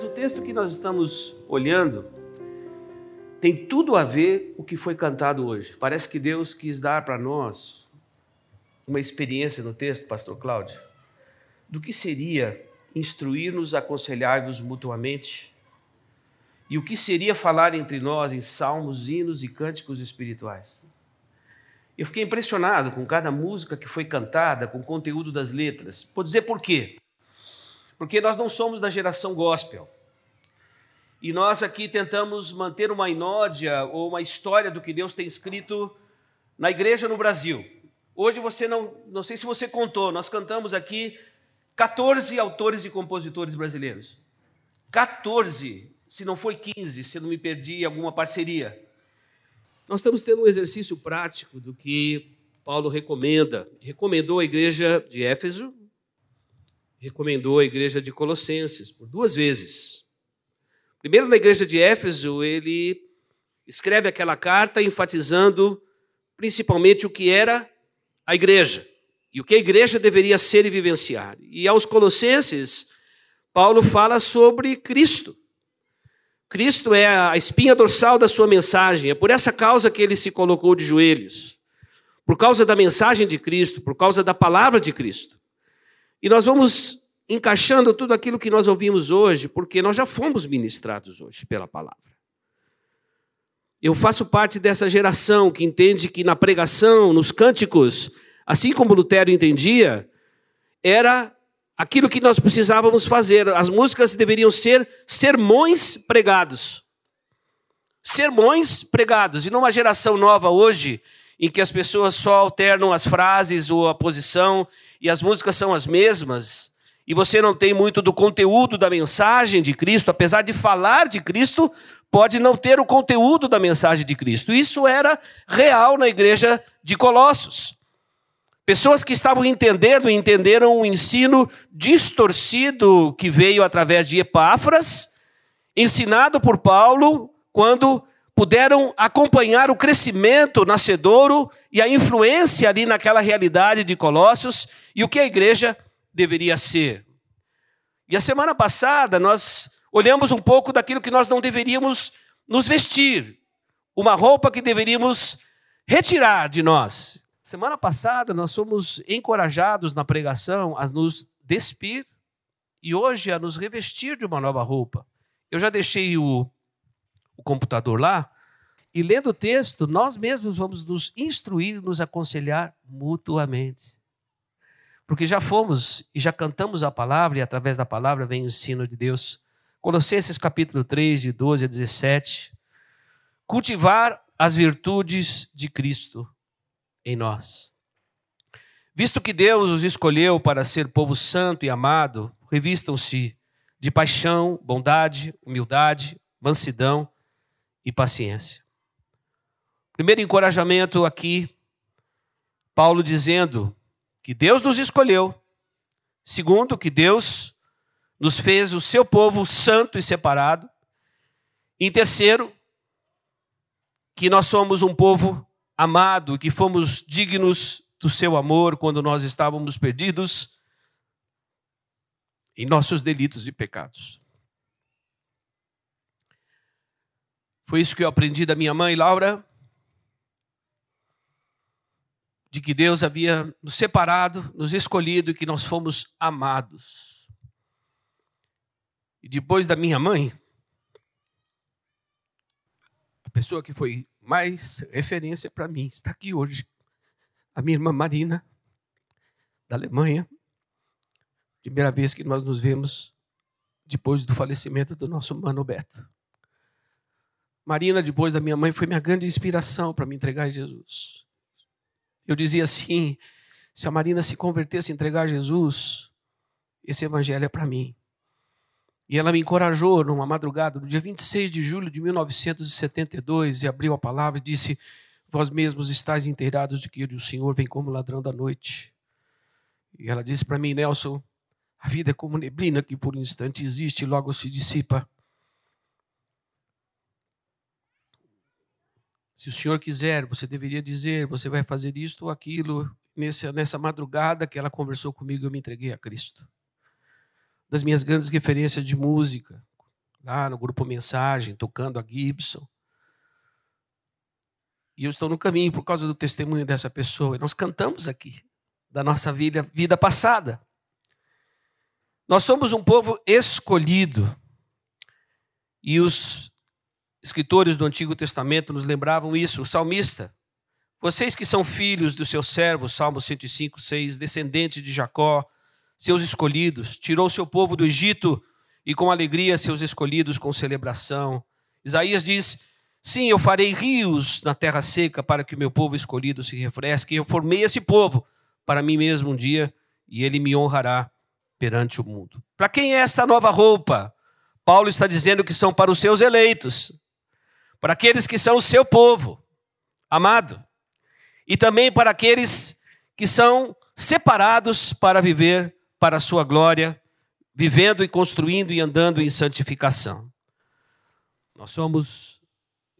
Mas o texto que nós estamos olhando tem tudo a ver com o que foi cantado hoje. Parece que Deus quis dar para nós uma experiência no texto, pastor Cláudio, do que seria instruir-nos, aconselhar-nos mutuamente, e o que seria falar entre nós em salmos, hinos e cânticos espirituais. Eu fiquei impressionado com cada música que foi cantada, com o conteúdo das letras. Vou dizer por quê. Porque nós não somos da geração gospel. E nós aqui tentamos manter uma inódia ou uma história do que Deus tem escrito na igreja no Brasil. Hoje você não, não sei se você contou, nós cantamos aqui 14 autores e compositores brasileiros. 14, se não foi 15, se não me perdi alguma parceria. Nós estamos tendo um exercício prático do que Paulo recomenda. Recomendou a igreja de Éfeso, recomendou a igreja de Colossenses por duas vezes. Primeiro, na igreja de Éfeso, ele escreve aquela carta enfatizando principalmente o que era a igreja e o que a igreja deveria ser e vivenciar. E aos Colossenses, Paulo fala sobre Cristo. Cristo é a espinha dorsal da sua mensagem, é por essa causa que ele se colocou de joelhos. Por causa da mensagem de Cristo, por causa da palavra de Cristo. E nós vamos encaixando tudo aquilo que nós ouvimos hoje, porque nós já fomos ministrados hoje pela palavra. Eu faço parte dessa geração que entende que na pregação, nos cânticos, assim como Lutero entendia, era aquilo que nós precisávamos fazer. As músicas deveriam ser sermões pregados. Sermões pregados. E numa geração nova hoje, em que as pessoas só alternam as frases ou a posição e as músicas são as mesmas, e você não tem muito do conteúdo da mensagem de Cristo, apesar de falar de Cristo, pode não ter o conteúdo da mensagem de Cristo. Isso era real na igreja de Colossos. Pessoas que estavam entendendo e entenderam o ensino distorcido que veio através de Epáfras, ensinado por Paulo, quando puderam acompanhar o crescimento nascedouro e a influência ali naquela realidade de Colossos e o que a igreja deveria ser. E a semana passada nós olhamos um pouco daquilo que nós não deveríamos nos vestir, uma roupa que deveríamos retirar de nós. Semana passada nós fomos encorajados na pregação a nos despir e hoje a nos revestir de uma nova roupa. Eu já deixei o, o computador lá e lendo o texto, nós mesmos vamos nos instruir e nos aconselhar mutuamente. Porque já fomos e já cantamos a palavra, e através da palavra vem o ensino de Deus. Colossenses capítulo 3, de 12 a 17. Cultivar as virtudes de Cristo em nós. Visto que Deus os escolheu para ser povo santo e amado, revistam-se de paixão, bondade, humildade, mansidão e paciência. Primeiro encorajamento aqui, Paulo dizendo que Deus nos escolheu. Segundo, que Deus nos fez o seu povo santo e separado. E terceiro, que nós somos um povo amado, que fomos dignos do seu amor quando nós estávamos perdidos em nossos delitos e pecados. Foi isso que eu aprendi da minha mãe, Laura de que Deus havia nos separado, nos escolhido e que nós fomos amados. E depois da minha mãe, a pessoa que foi mais referência para mim está aqui hoje, a minha irmã Marina, da Alemanha. Primeira vez que nós nos vemos depois do falecimento do nosso mano Beto. Marina, depois da minha mãe, foi minha grande inspiração para me entregar a Jesus. Eu dizia assim: se a Marina se convertesse, entregar a Jesus, esse evangelho é para mim. E ela me encorajou numa madrugada, no dia 26 de julho de 1972, e abriu a palavra e disse: Vós mesmos estáis inteirados de que o Senhor vem como ladrão da noite. E ela disse para mim, Nelson, a vida é como neblina que por um instante existe e logo se dissipa. Se o Senhor quiser, você deveria dizer, você vai fazer isto ou aquilo. Nessa, nessa madrugada que ela conversou comigo, eu me entreguei a Cristo. Das minhas grandes referências de música, lá no grupo Mensagem, tocando a Gibson. E eu estou no caminho por causa do testemunho dessa pessoa. E nós cantamos aqui da nossa vida, vida passada. Nós somos um povo escolhido. E os escritores do Antigo Testamento nos lembravam isso. O salmista, vocês que são filhos dos seus servos, Salmo 105, 6, descendentes de Jacó, seus escolhidos, tirou seu povo do Egito e com alegria seus escolhidos com celebração. Isaías diz: Sim, eu farei rios na terra seca para que o meu povo escolhido se refresque. Eu formei esse povo para mim mesmo um dia e ele me honrará perante o mundo. Para quem é essa nova roupa? Paulo está dizendo que são para os seus eleitos, para aqueles que são o seu povo, amado, e também para aqueles que são separados para viver para a sua glória, vivendo e construindo e andando em santificação. Nós somos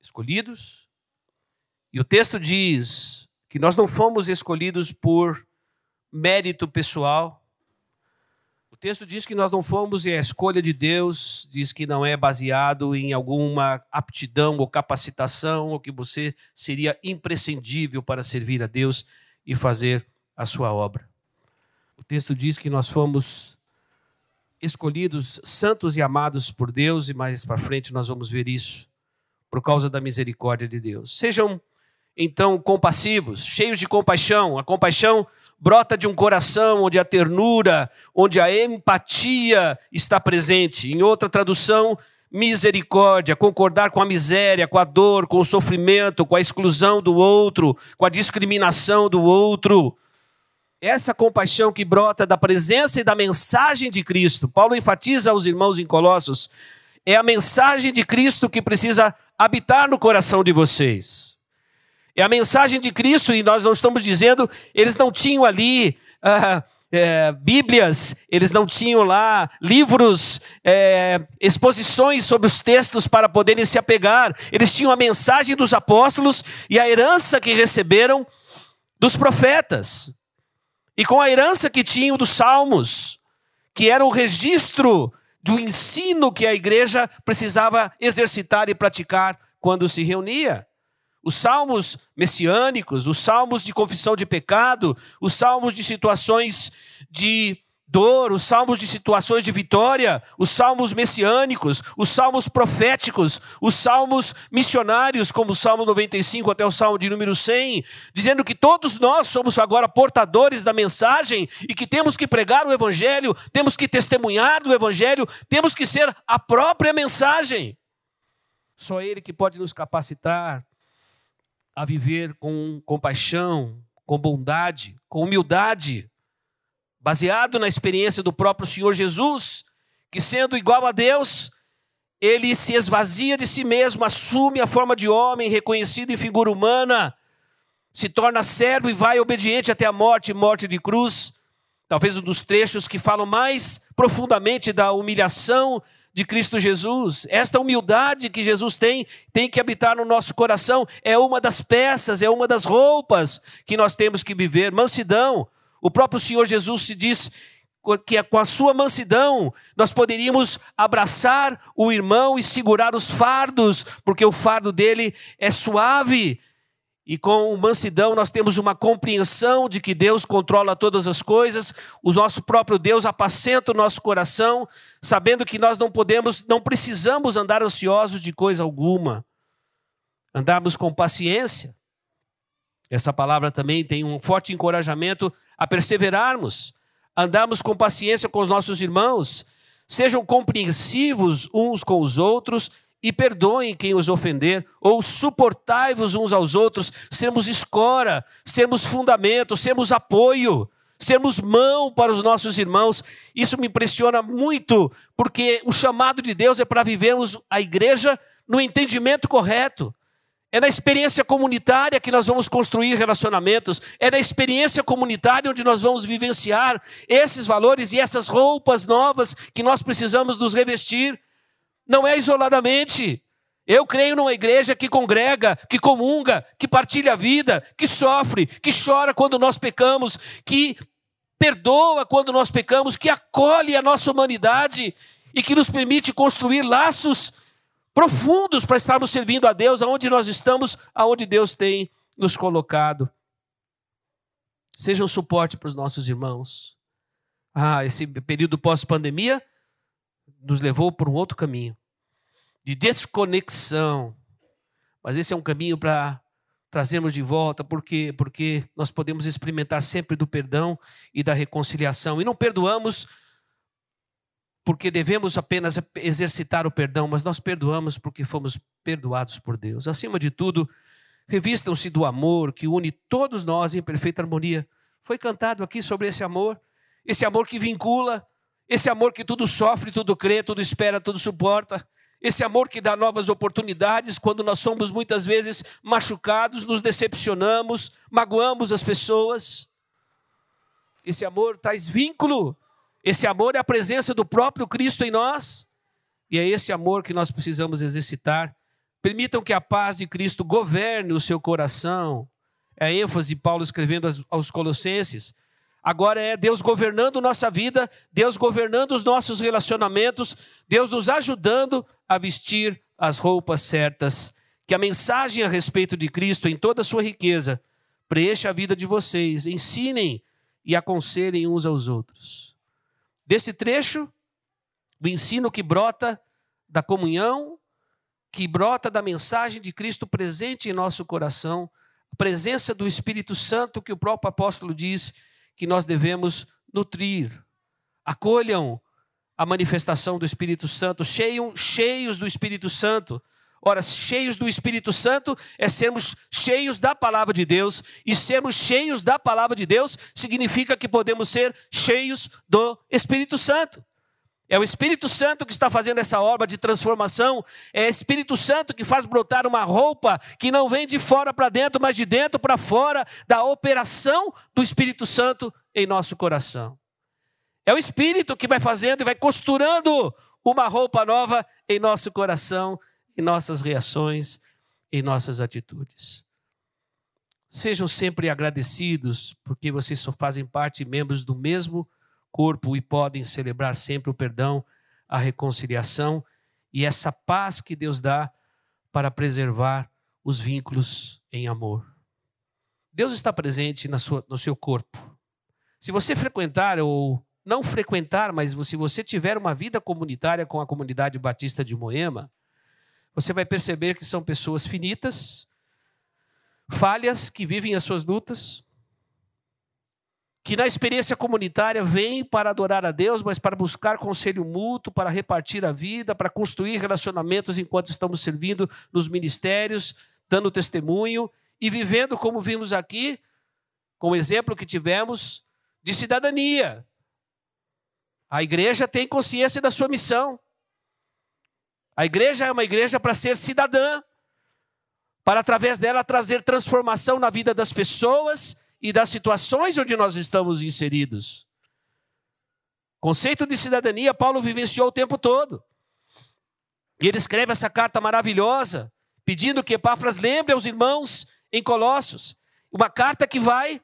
escolhidos, e o texto diz que nós não fomos escolhidos por mérito pessoal, texto diz que nós não fomos e a escolha de Deus diz que não é baseado em alguma aptidão ou capacitação, ou que você seria imprescindível para servir a Deus e fazer a sua obra. O texto diz que nós fomos escolhidos santos e amados por Deus, e mais para frente nós vamos ver isso, por causa da misericórdia de Deus. Sejam então compassivos, cheios de compaixão. A compaixão brota de um coração onde a ternura, onde a empatia está presente. Em outra tradução, misericórdia, concordar com a miséria, com a dor, com o sofrimento, com a exclusão do outro, com a discriminação do outro. Essa compaixão que brota da presença e da mensagem de Cristo. Paulo enfatiza aos irmãos em Colossos, é a mensagem de Cristo que precisa habitar no coração de vocês. É a mensagem de Cristo, e nós não estamos dizendo, eles não tinham ali ah, é, Bíblias, eles não tinham lá livros, é, exposições sobre os textos para poderem se apegar. Eles tinham a mensagem dos apóstolos e a herança que receberam dos profetas. E com a herança que tinham dos salmos, que era o registro do ensino que a igreja precisava exercitar e praticar quando se reunia os salmos messiânicos, os salmos de confissão de pecado, os salmos de situações de dor, os salmos de situações de vitória, os salmos messiânicos, os salmos proféticos, os salmos missionários, como o Salmo 95 até o Salmo de número 100, dizendo que todos nós somos agora portadores da mensagem e que temos que pregar o evangelho, temos que testemunhar do evangelho, temos que ser a própria mensagem. Só ele que pode nos capacitar a viver com compaixão, com bondade, com humildade, baseado na experiência do próprio Senhor Jesus, que sendo igual a Deus, ele se esvazia de si mesmo, assume a forma de homem, reconhecido em figura humana, se torna servo e vai obediente até a morte morte de cruz. Talvez um dos trechos que falam mais profundamente da humilhação de Cristo Jesus. Esta humildade que Jesus tem, tem que habitar no nosso coração. É uma das peças, é uma das roupas que nós temos que viver. Mansidão. O próprio Senhor Jesus se diz que com a sua mansidão nós poderíamos abraçar o irmão e segurar os fardos, porque o fardo dele é suave e com mansidão nós temos uma compreensão de que Deus controla todas as coisas, o nosso próprio Deus apacenta o nosso coração, sabendo que nós não podemos, não precisamos andar ansiosos de coisa alguma. Andarmos com paciência. Essa palavra também tem um forte encorajamento a perseverarmos, andarmos com paciência com os nossos irmãos, sejam compreensivos uns com os outros e perdoem quem os ofender, ou suportai-vos uns aos outros, sermos escora, sermos fundamento, sermos apoio, sermos mão para os nossos irmãos. Isso me impressiona muito, porque o chamado de Deus é para vivermos a igreja no entendimento correto. É na experiência comunitária que nós vamos construir relacionamentos. É na experiência comunitária onde nós vamos vivenciar esses valores e essas roupas novas que nós precisamos nos revestir. Não é isoladamente. Eu creio numa igreja que congrega, que comunga, que partilha a vida, que sofre, que chora quando nós pecamos, que perdoa quando nós pecamos, que acolhe a nossa humanidade e que nos permite construir laços profundos para estarmos servindo a Deus aonde nós estamos, aonde Deus tem nos colocado. Seja um suporte para os nossos irmãos. Ah, esse período pós-pandemia nos levou por um outro caminho de desconexão. Mas esse é um caminho para trazermos de volta, porque porque nós podemos experimentar sempre do perdão e da reconciliação e não perdoamos porque devemos apenas exercitar o perdão, mas nós perdoamos porque fomos perdoados por Deus. Acima de tudo, revistam-se do amor que une todos nós em perfeita harmonia. Foi cantado aqui sobre esse amor, esse amor que vincula, esse amor que tudo sofre, tudo crê, tudo espera, tudo suporta. Esse amor que dá novas oportunidades quando nós somos muitas vezes machucados, nos decepcionamos, magoamos as pessoas. Esse amor traz vínculo esse amor é a presença do próprio Cristo em nós. E é esse amor que nós precisamos exercitar. Permitam que a paz de Cristo governe o seu coração. É a ênfase de Paulo escrevendo aos Colossenses. Agora é Deus governando nossa vida, Deus governando os nossos relacionamentos, Deus nos ajudando a vestir as roupas certas. Que a mensagem a respeito de Cristo, em toda a sua riqueza, preencha a vida de vocês. Ensinem e aconselhem uns aos outros. Desse trecho, o ensino que brota da comunhão, que brota da mensagem de Cristo presente em nosso coração, a presença do Espírito Santo que o próprio apóstolo diz que nós devemos nutrir. Acolham a manifestação do Espírito Santo, cheiam, cheios do Espírito Santo. Ora, cheios do Espírito Santo é sermos cheios da palavra de Deus, e sermos cheios da palavra de Deus significa que podemos ser cheios do Espírito Santo. É o Espírito Santo que está fazendo essa obra de transformação, é o Espírito Santo que faz brotar uma roupa que não vem de fora para dentro, mas de dentro para fora, da operação do Espírito Santo em nosso coração. É o Espírito que vai fazendo e vai costurando uma roupa nova em nosso coração em nossas reações, em nossas atitudes. Sejam sempre agradecidos, porque vocês só fazem parte membros do mesmo corpo e podem celebrar sempre o perdão, a reconciliação e essa paz que Deus dá para preservar os vínculos em amor. Deus está presente sua, no seu corpo. Se você frequentar ou não frequentar, mas se você tiver uma vida comunitária com a comunidade batista de Moema, você vai perceber que são pessoas finitas, falhas, que vivem as suas lutas, que na experiência comunitária vêm para adorar a Deus, mas para buscar conselho mútuo, para repartir a vida, para construir relacionamentos enquanto estamos servindo nos ministérios, dando testemunho e vivendo como vimos aqui, com o exemplo que tivemos de cidadania. A igreja tem consciência da sua missão. A igreja é uma igreja para ser cidadã, para através dela trazer transformação na vida das pessoas e das situações onde nós estamos inseridos. Conceito de cidadania, Paulo vivenciou o tempo todo. E ele escreve essa carta maravilhosa, pedindo que Epáfras lembre aos irmãos em Colossos. Uma carta que vai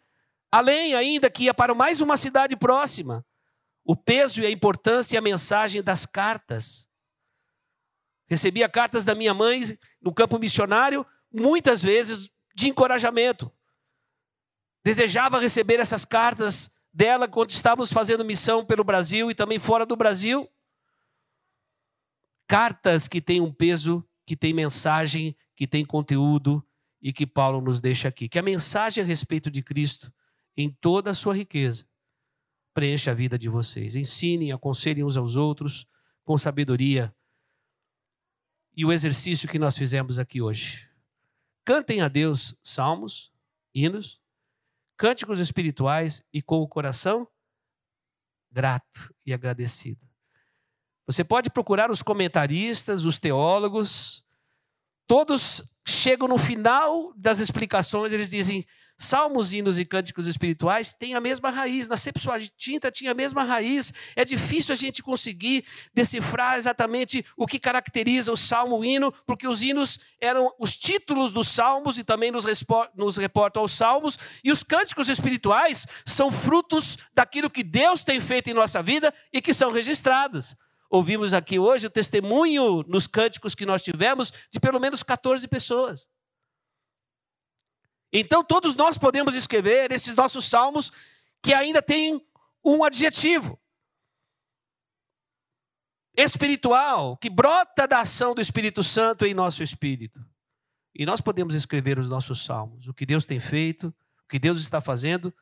além ainda, que ia para mais uma cidade próxima. O peso e a importância e a mensagem das cartas. Recebia cartas da minha mãe no campo missionário, muitas vezes de encorajamento. Desejava receber essas cartas dela quando estávamos fazendo missão pelo Brasil e também fora do Brasil. Cartas que têm um peso, que têm mensagem, que têm conteúdo e que Paulo nos deixa aqui. Que a mensagem a respeito de Cristo, em toda a sua riqueza, preencha a vida de vocês. Ensinem, aconselhem uns aos outros com sabedoria e o exercício que nós fizemos aqui hoje. Cantem a Deus salmos, hinos, cânticos espirituais e com o coração grato e agradecido. Você pode procurar os comentaristas, os teólogos, todos chegam no final das explicações, eles dizem: Salmos, hinos e cânticos espirituais têm a mesma raiz, na Septuaginta tinha a mesma raiz. É difícil a gente conseguir decifrar exatamente o que caracteriza o salmo o hino, porque os hinos eram os títulos dos salmos e também nos, nos reportam aos salmos, e os cânticos espirituais são frutos daquilo que Deus tem feito em nossa vida e que são registrados. ouvimos aqui hoje o testemunho nos cânticos que nós tivemos de pelo menos 14 pessoas. Então, todos nós podemos escrever esses nossos salmos que ainda têm um adjetivo espiritual, que brota da ação do Espírito Santo em nosso espírito. E nós podemos escrever os nossos salmos, o que Deus tem feito, o que Deus está fazendo,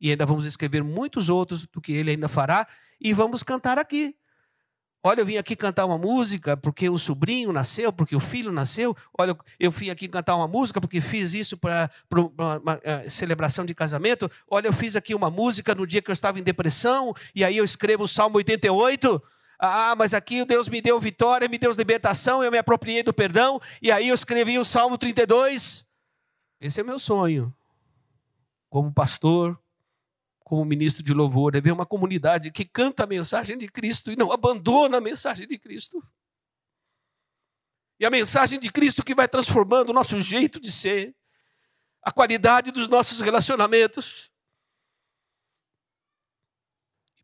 e ainda vamos escrever muitos outros do que Ele ainda fará, e vamos cantar aqui. Olha, eu vim aqui cantar uma música porque o sobrinho nasceu, porque o filho nasceu. Olha, eu vim aqui cantar uma música porque fiz isso para uma, uma uh, celebração de casamento. Olha, eu fiz aqui uma música no dia que eu estava em depressão, e aí eu escrevo o Salmo 88. Ah, mas aqui Deus me deu vitória, me deu libertação, eu me apropriei do perdão, e aí eu escrevi o Salmo 32. Esse é meu sonho. Como pastor, como ministro de louvor, é ver uma comunidade que canta a mensagem de Cristo e não abandona a mensagem de Cristo. E a mensagem de Cristo que vai transformando o nosso jeito de ser, a qualidade dos nossos relacionamentos.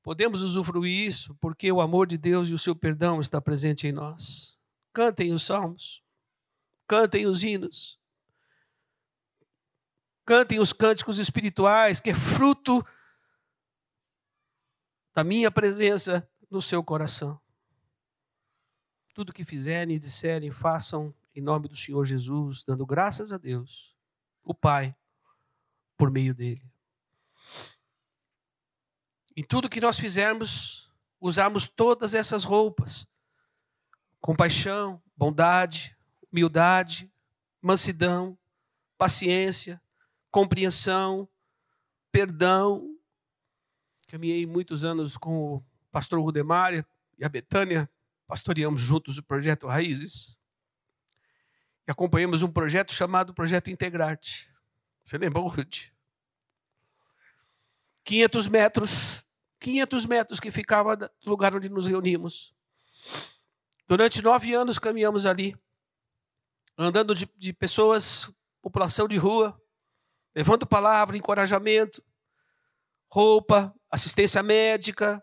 Podemos usufruir isso porque o amor de Deus e o seu perdão está presente em nós. Cantem os salmos, cantem os hinos, cantem os cânticos espirituais, que é fruto da minha presença no seu coração. Tudo que fizerem e disserem, façam em nome do Senhor Jesus, dando graças a Deus, o Pai, por meio dele. Em tudo que nós fizermos, usarmos todas essas roupas: compaixão, bondade, humildade, mansidão, paciência, compreensão, perdão. Caminhei muitos anos com o pastor Rudemar e a Betânia, pastoreamos juntos o projeto Raízes. E acompanhamos um projeto chamado Projeto Integrarte. Você lembra, Ruth? 500 metros, 500 metros que ficava do lugar onde nos reunimos. Durante nove anos caminhamos ali, andando de, de pessoas, população de rua, levando palavra, encorajamento, roupa, assistência médica,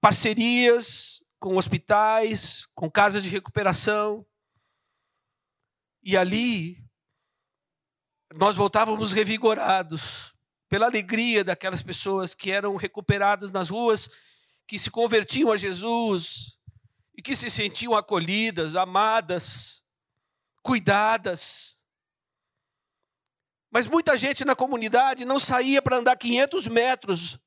parcerias com hospitais, com casas de recuperação. E ali nós voltávamos revigorados, pela alegria daquelas pessoas que eram recuperadas nas ruas, que se convertiam a Jesus e que se sentiam acolhidas, amadas, cuidadas. Mas muita gente na comunidade não saía para andar 500 metros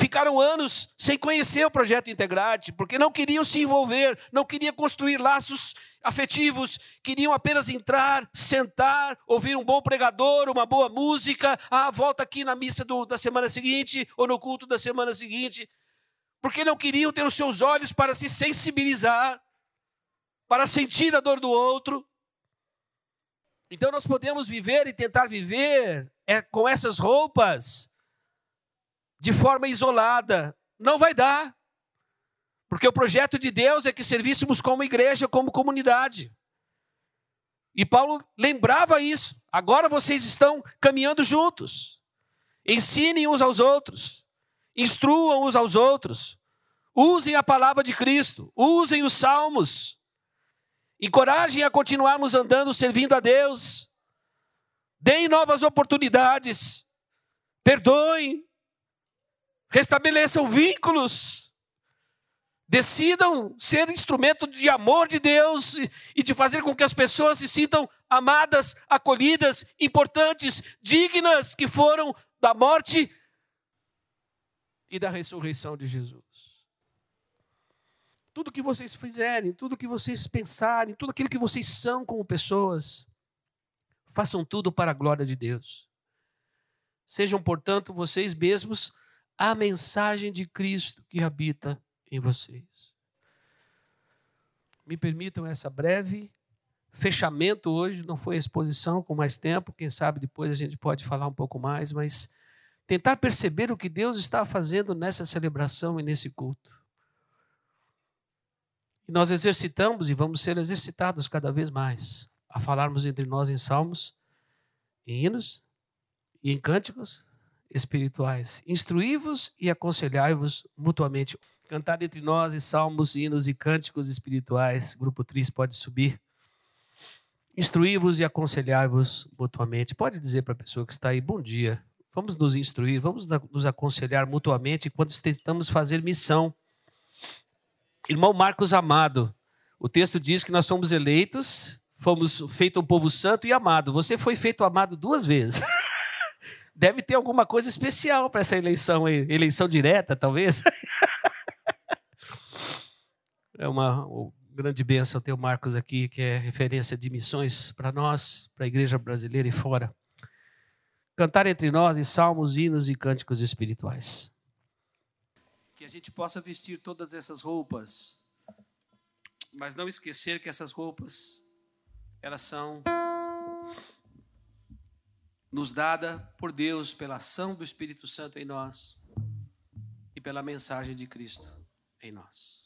Ficaram anos sem conhecer o projeto Integrate, porque não queriam se envolver, não queriam construir laços afetivos, queriam apenas entrar, sentar, ouvir um bom pregador, uma boa música, ah, volta aqui na missa do, da semana seguinte ou no culto da semana seguinte, porque não queriam ter os seus olhos para se sensibilizar, para sentir a dor do outro. Então nós podemos viver e tentar viver é, com essas roupas de forma isolada. Não vai dar. Porque o projeto de Deus é que servíssemos como igreja, como comunidade. E Paulo lembrava isso. Agora vocês estão caminhando juntos. Ensinem uns aos outros. Instruam uns aos outros. Usem a palavra de Cristo. Usem os salmos. Encorajem a continuarmos andando servindo a Deus. Deem novas oportunidades. Perdoem restabeleçam vínculos, decidam ser instrumento de amor de Deus e de fazer com que as pessoas se sintam amadas, acolhidas, importantes, dignas que foram da morte e da ressurreição de Jesus. Tudo que vocês fizerem, tudo que vocês pensarem, tudo aquilo que vocês são como pessoas, façam tudo para a glória de Deus. Sejam, portanto, vocês mesmos a mensagem de Cristo que habita em vocês. Me permitam essa breve fechamento hoje, não foi exposição com mais tempo, quem sabe depois a gente pode falar um pouco mais, mas tentar perceber o que Deus está fazendo nessa celebração e nesse culto. E nós exercitamos e vamos ser exercitados cada vez mais a falarmos entre nós em salmos, em hinos e em cânticos espirituais. Instruí-vos e aconselhai-vos mutuamente. Cantar entre nós e salmos, hinos e cânticos espirituais. Grupo Tris pode subir. Instruí-vos e aconselhai-vos mutuamente. Pode dizer para a pessoa que está aí, bom dia. Vamos nos instruir, vamos nos aconselhar mutuamente enquanto tentamos fazer missão. Irmão Marcos Amado, o texto diz que nós somos eleitos, fomos feito um povo santo e amado. Você foi feito amado duas vezes. Deve ter alguma coisa especial para essa eleição aí, eleição direta, talvez. É uma grande bênção ter o Marcos aqui, que é referência de missões para nós, para a igreja brasileira e fora. Cantar entre nós em salmos, hinos e cânticos espirituais. Que a gente possa vestir todas essas roupas, mas não esquecer que essas roupas, elas são nos dada por Deus pela ação do Espírito Santo em nós e pela mensagem de Cristo em nós.